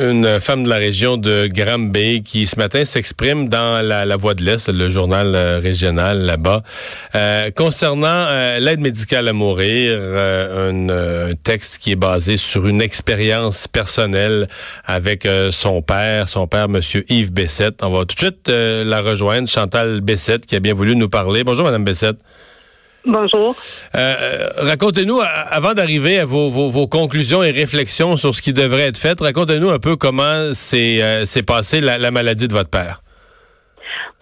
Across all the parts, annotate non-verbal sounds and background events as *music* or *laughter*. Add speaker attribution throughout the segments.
Speaker 1: Une femme de la région de Granby qui ce matin s'exprime dans la, Voix de l'Est, le journal euh, régional là-bas, euh, concernant euh, l'aide médicale à mourir, un, texte qui est basé sur une expérience personnelle avec son père, son père, Monsieur Yves Bessette. On va tout de suite la rejoindre, Chantal Bessette, qui a bien voulu nous parler. Bonjour, Madame Bessette.
Speaker 2: Bonjour.
Speaker 1: Euh, racontez-nous, avant d'arriver à vos, vos, conclusions et réflexions sur ce qui devrait être fait, racontez-nous un peu comment s'est euh, passée la, maladie de votre père.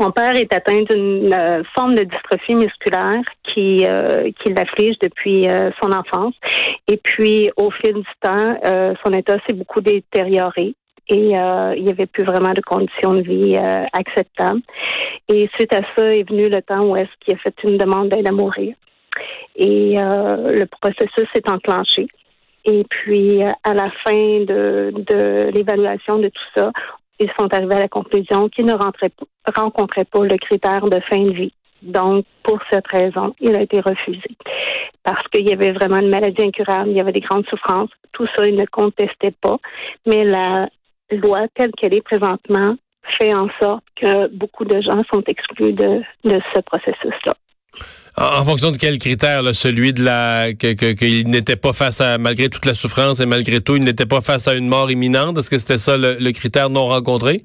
Speaker 2: Mon père est atteint d'une euh, forme de dystrophie musculaire qui, qui l'afflige depuis son enfance. Et puis, au fil du temps, son état s'est beaucoup détérioré et il n'y avait plus vraiment de conditions de vie acceptables. Et suite à ça est venu le temps où est-ce qu'il a fait une demande d'aide à mourir. Et euh, le processus s'est enclenché. Et puis, euh, à la fin de, l'évaluation de tout ça, ils sont arrivés à la conclusion qu'ils ne rencontraient pas le critère de fin de vie. Donc, pour cette raison, il a été refusé. Parce qu'il y avait vraiment une maladie incurable, il y avait des grandes souffrances. Tout ça, il ne contestait pas. Mais la loi telle qu'elle est présentement fait en sorte que beaucoup de gens sont exclus de, ce processus-là.
Speaker 1: En, fonction de quel critère, celui de la qu'il n'était pas face à malgré toute la souffrance et malgré tout, il n'était pas face à une mort imminente. Est-ce que c'était ça le, critère non rencontré?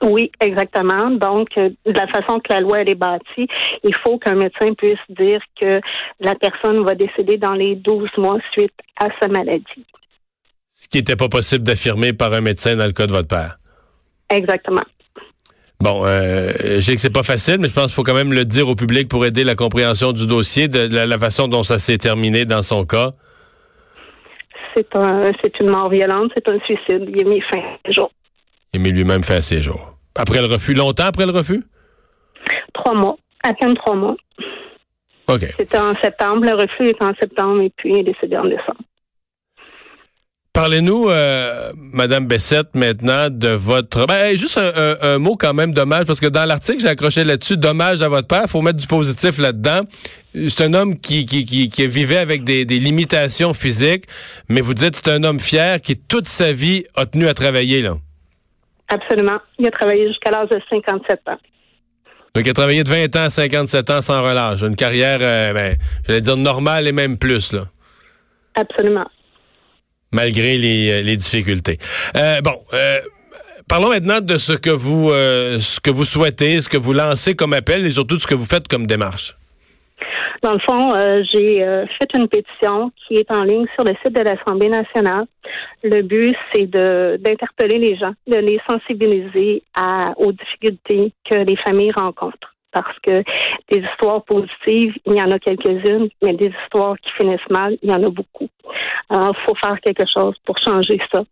Speaker 2: Oui, exactement. Donc, euh, de la façon que la loi elle est bâtie, il faut qu'un médecin puisse dire que la personne va décéder dans les 12 mois suite à sa maladie.
Speaker 1: Ce qui n'était pas possible d'affirmer par un médecin dans le cas de votre père.
Speaker 2: Exactement.
Speaker 1: Bon, euh, je sais que c'est pas facile, mais je pense qu'il faut quand même le dire au public pour aider la compréhension du dossier, de, la, façon dont ça s'est terminé dans son cas.
Speaker 2: C'est un, c'est une mort violente, c'est un suicide. Il a mis fin à ses jours.
Speaker 1: Il a mis lui-même fin à ses jours. Après le refus, longtemps après le refus?
Speaker 2: Trois mois, à peine trois mois.
Speaker 1: OK.
Speaker 2: C'était en septembre, le refus est en septembre et puis il est décédé en décembre.
Speaker 1: Parlez-nous, euh, Madame Bessette, maintenant de votre. Ben, juste un, mot quand même dommage, parce que dans l'article, j'ai accroché là-dessus, dommage à votre père. faut mettre du positif là-dedans. C'est un homme qui, qui, qui, vivait avec des, limitations physiques, mais vous dites c'est un homme fier qui, toute sa vie, a tenu à travailler, là.
Speaker 2: Absolument. Il a travaillé jusqu'à l'âge de 57 ans.
Speaker 1: Donc, il a travaillé de 20 ans à 57 ans sans relâche. Une carrière, euh, ben, j'allais dire normale et même plus, là.
Speaker 2: Absolument
Speaker 1: malgré les, euh, difficultés. Euh, bon, euh, parlons maintenant de ce que vous ce que vous souhaitez, ce que vous lancez comme appel et surtout ce que vous faites comme démarche.
Speaker 2: Dans le fond, j'ai fait une pétition qui est en ligne sur le site de l'Assemblée nationale. Le but, c'est de d'interpeller les gens, de les sensibiliser aux difficultés que les familles rencontrent parce que des histoires positives, il y en a quelques-unes, mais des histoires qui finissent mal, il y en a beaucoup. Alors, il faut faire quelque chose pour changer ça.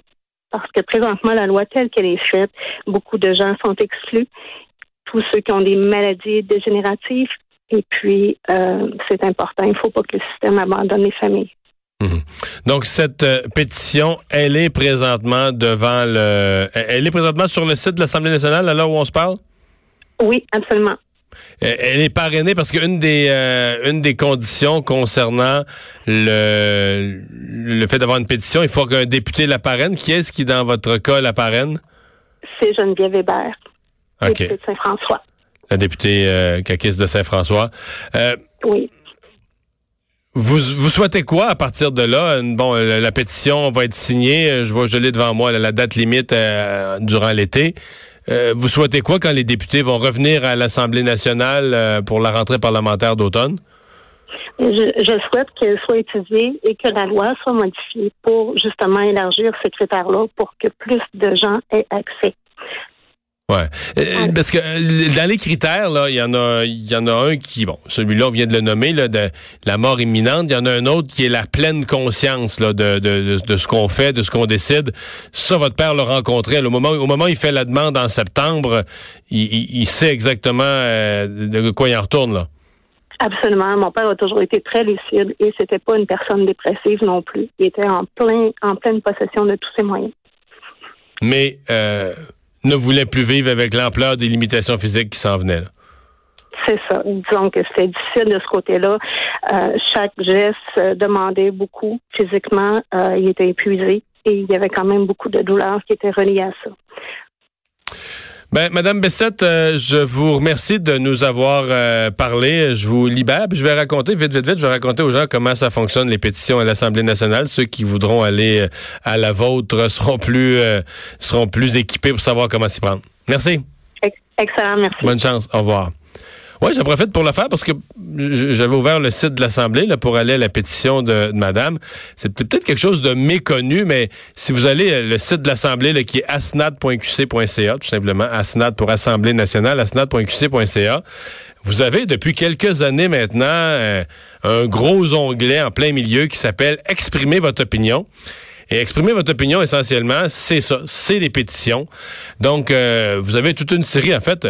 Speaker 2: Parce que présentement, la loi telle qu'elle est faite, beaucoup de gens sont exclus. Tous ceux qui ont des maladies dégénératives. Et puis, euh, c'est important. Il ne faut pas que le système abandonne les familles.
Speaker 1: Mhm. Donc cette euh, pétition, elle est présentement devant le, elle est présentement sur le site de l'Assemblée nationale à l'heure où on se parle?
Speaker 2: Oui, absolument.
Speaker 1: Euh, elle est parrainée parce qu'une des euh, une des conditions concernant le le fait d'avoir une pétition, il faut qu'un député la parraine. Qui est-ce qui, dans votre cas, la parraine?
Speaker 2: C'est Geneviève Hébert, députée de Saint-François.
Speaker 1: La députée euh, de Saint-François.
Speaker 2: Euh, oui.
Speaker 1: Vous, vous souhaitez quoi à partir de là? Bon, la, pétition va être signée. Je vois, je l'ai devant moi, la date limite durant l'été. Euh, vous souhaitez quoi quand les députés vont revenir à l'Assemblée nationale euh, pour la rentrée parlementaire d'automne?
Speaker 2: Je, souhaite qu'elle soit étudiée et que la loi soit modifiée pour justement élargir ce critère-là pour que plus de gens aient accès.
Speaker 1: Ouais. Euh, parce que euh, dans les critères, là, il y en a, il y en a un qui, bon, celui-là, on vient de le nommer, là, de la mort imminente. Il y en a un autre qui est la pleine conscience là, de, de, de, ce qu'on fait, de ce qu'on décide. Ça, votre père l'a rencontré. Au moment, au moment où il fait la demande en septembre, il, il, sait exactement euh, de quoi il en retourne, là.
Speaker 2: Absolument. Mon père a toujours été très lucide et c'était pas une personne dépressive non plus. Il était en plein, en pleine possession de tous ses moyens.
Speaker 1: Mais ne voulait plus vivre avec l'ampleur des limitations physiques qui s'en venaient.
Speaker 2: C'est ça. Disons que c'est difficile de ce côté-là. Euh, chaque geste euh, demandait beaucoup physiquement. Euh, il était épuisé et il y avait quand même beaucoup de douleurs qui étaient reliées à ça.
Speaker 1: Ben, Madame Bessette, je vous remercie de nous avoir parlé. Je vous libère. Je vais raconter, vite, vite, vite, je vais raconter aux gens comment ça fonctionne, les pétitions à l'Assemblée nationale. Ceux qui voudront aller à la vôtre seront plus, seront plus équipés pour savoir comment s'y prendre. Merci.
Speaker 2: Excellent, merci.
Speaker 1: Bonne chance. Au revoir. Oui, j'en profite pour le faire parce que j'avais ouvert le site de l'Assemblée pour aller à la pétition de, Madame. C'est peut-être quelque chose de méconnu, mais si vous allez euh, le site de l'Assemblée qui est asnad.qc.ca, tout simplement, asnad pour Assemblée nationale, asnad.qc.ca, vous avez depuis quelques années maintenant euh, un gros onglet en plein milieu qui s'appelle Exprimer votre opinion. Et exprimer votre opinion, essentiellement, c'est ça, c'est les pétitions. Donc, euh, vous avez toute une série, en fait,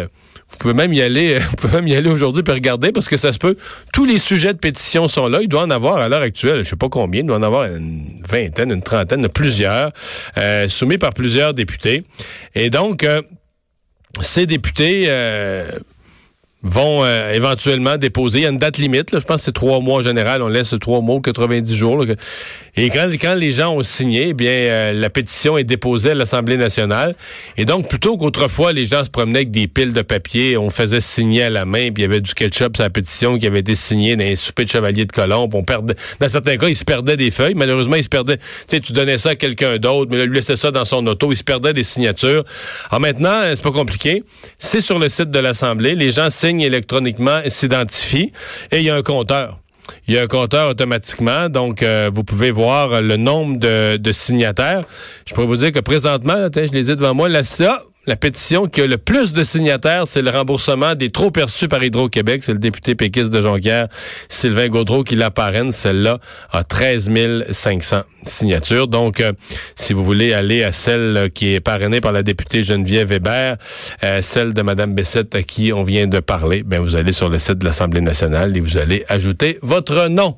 Speaker 1: vous pouvez même y aller, *laughs* y aller aujourd'hui pour regarder parce que ça se peut. Tous les sujets de pétition sont là. Il doit en avoir à l'heure actuelle, je sais pas combien, il doit en avoir une vingtaine, une trentaine, plusieurs, euh, soumis par plusieurs députés. Et donc, euh, ces députés euh, vont euh, éventuellement déposer. Il y a une date limite, je pense que c'est trois mois en général. On laisse trois mois, 90 jours. Et quand, quand les gens ont signé, eh bien euh, la pétition est déposée à l'Assemblée nationale. Et donc, plutôt qu'autrefois, les gens se promenaient avec des piles de papier, on faisait signer à la main, puis il y avait du ketchup sur la pétition qui avait été signée dans un souper de chevalier de Colombe. On perdait, dans certains cas, ils se perdaient des feuilles. Malheureusement, ils se perdaient. Tu sais, tu donnais ça à quelqu'un d'autre, mais là, lui laissait ça dans son auto. Il se perdait des signatures. Alors maintenant, c'est pas compliqué. C'est sur le site de l'Assemblée. Les gens signent électroniquement s'identifie et il y a un compteur. Il y a un compteur automatiquement, donc euh, vous pouvez voir le nombre de, signataires. Je pourrais vous dire que présentement, je les ai devant moi, là, ça, la pétition qui a le plus de signataires, c'est le remboursement des trop perçus par Hydro-Québec. C'est le député péquiste de Jonquière, Sylvain Gaudreau, qui la parraine. Celle-là a 13 500 signatures. Donc, euh, si vous voulez aller à celle qui est parrainée par la députée Geneviève Hébert, euh, celle de Mme Bessette à qui on vient de parler, ben vous allez sur le site de l'Assemblée nationale et vous allez ajouter votre nom.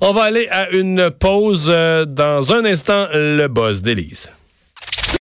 Speaker 1: On va aller à une pause. Euh, dans un instant, le boss d'Élise.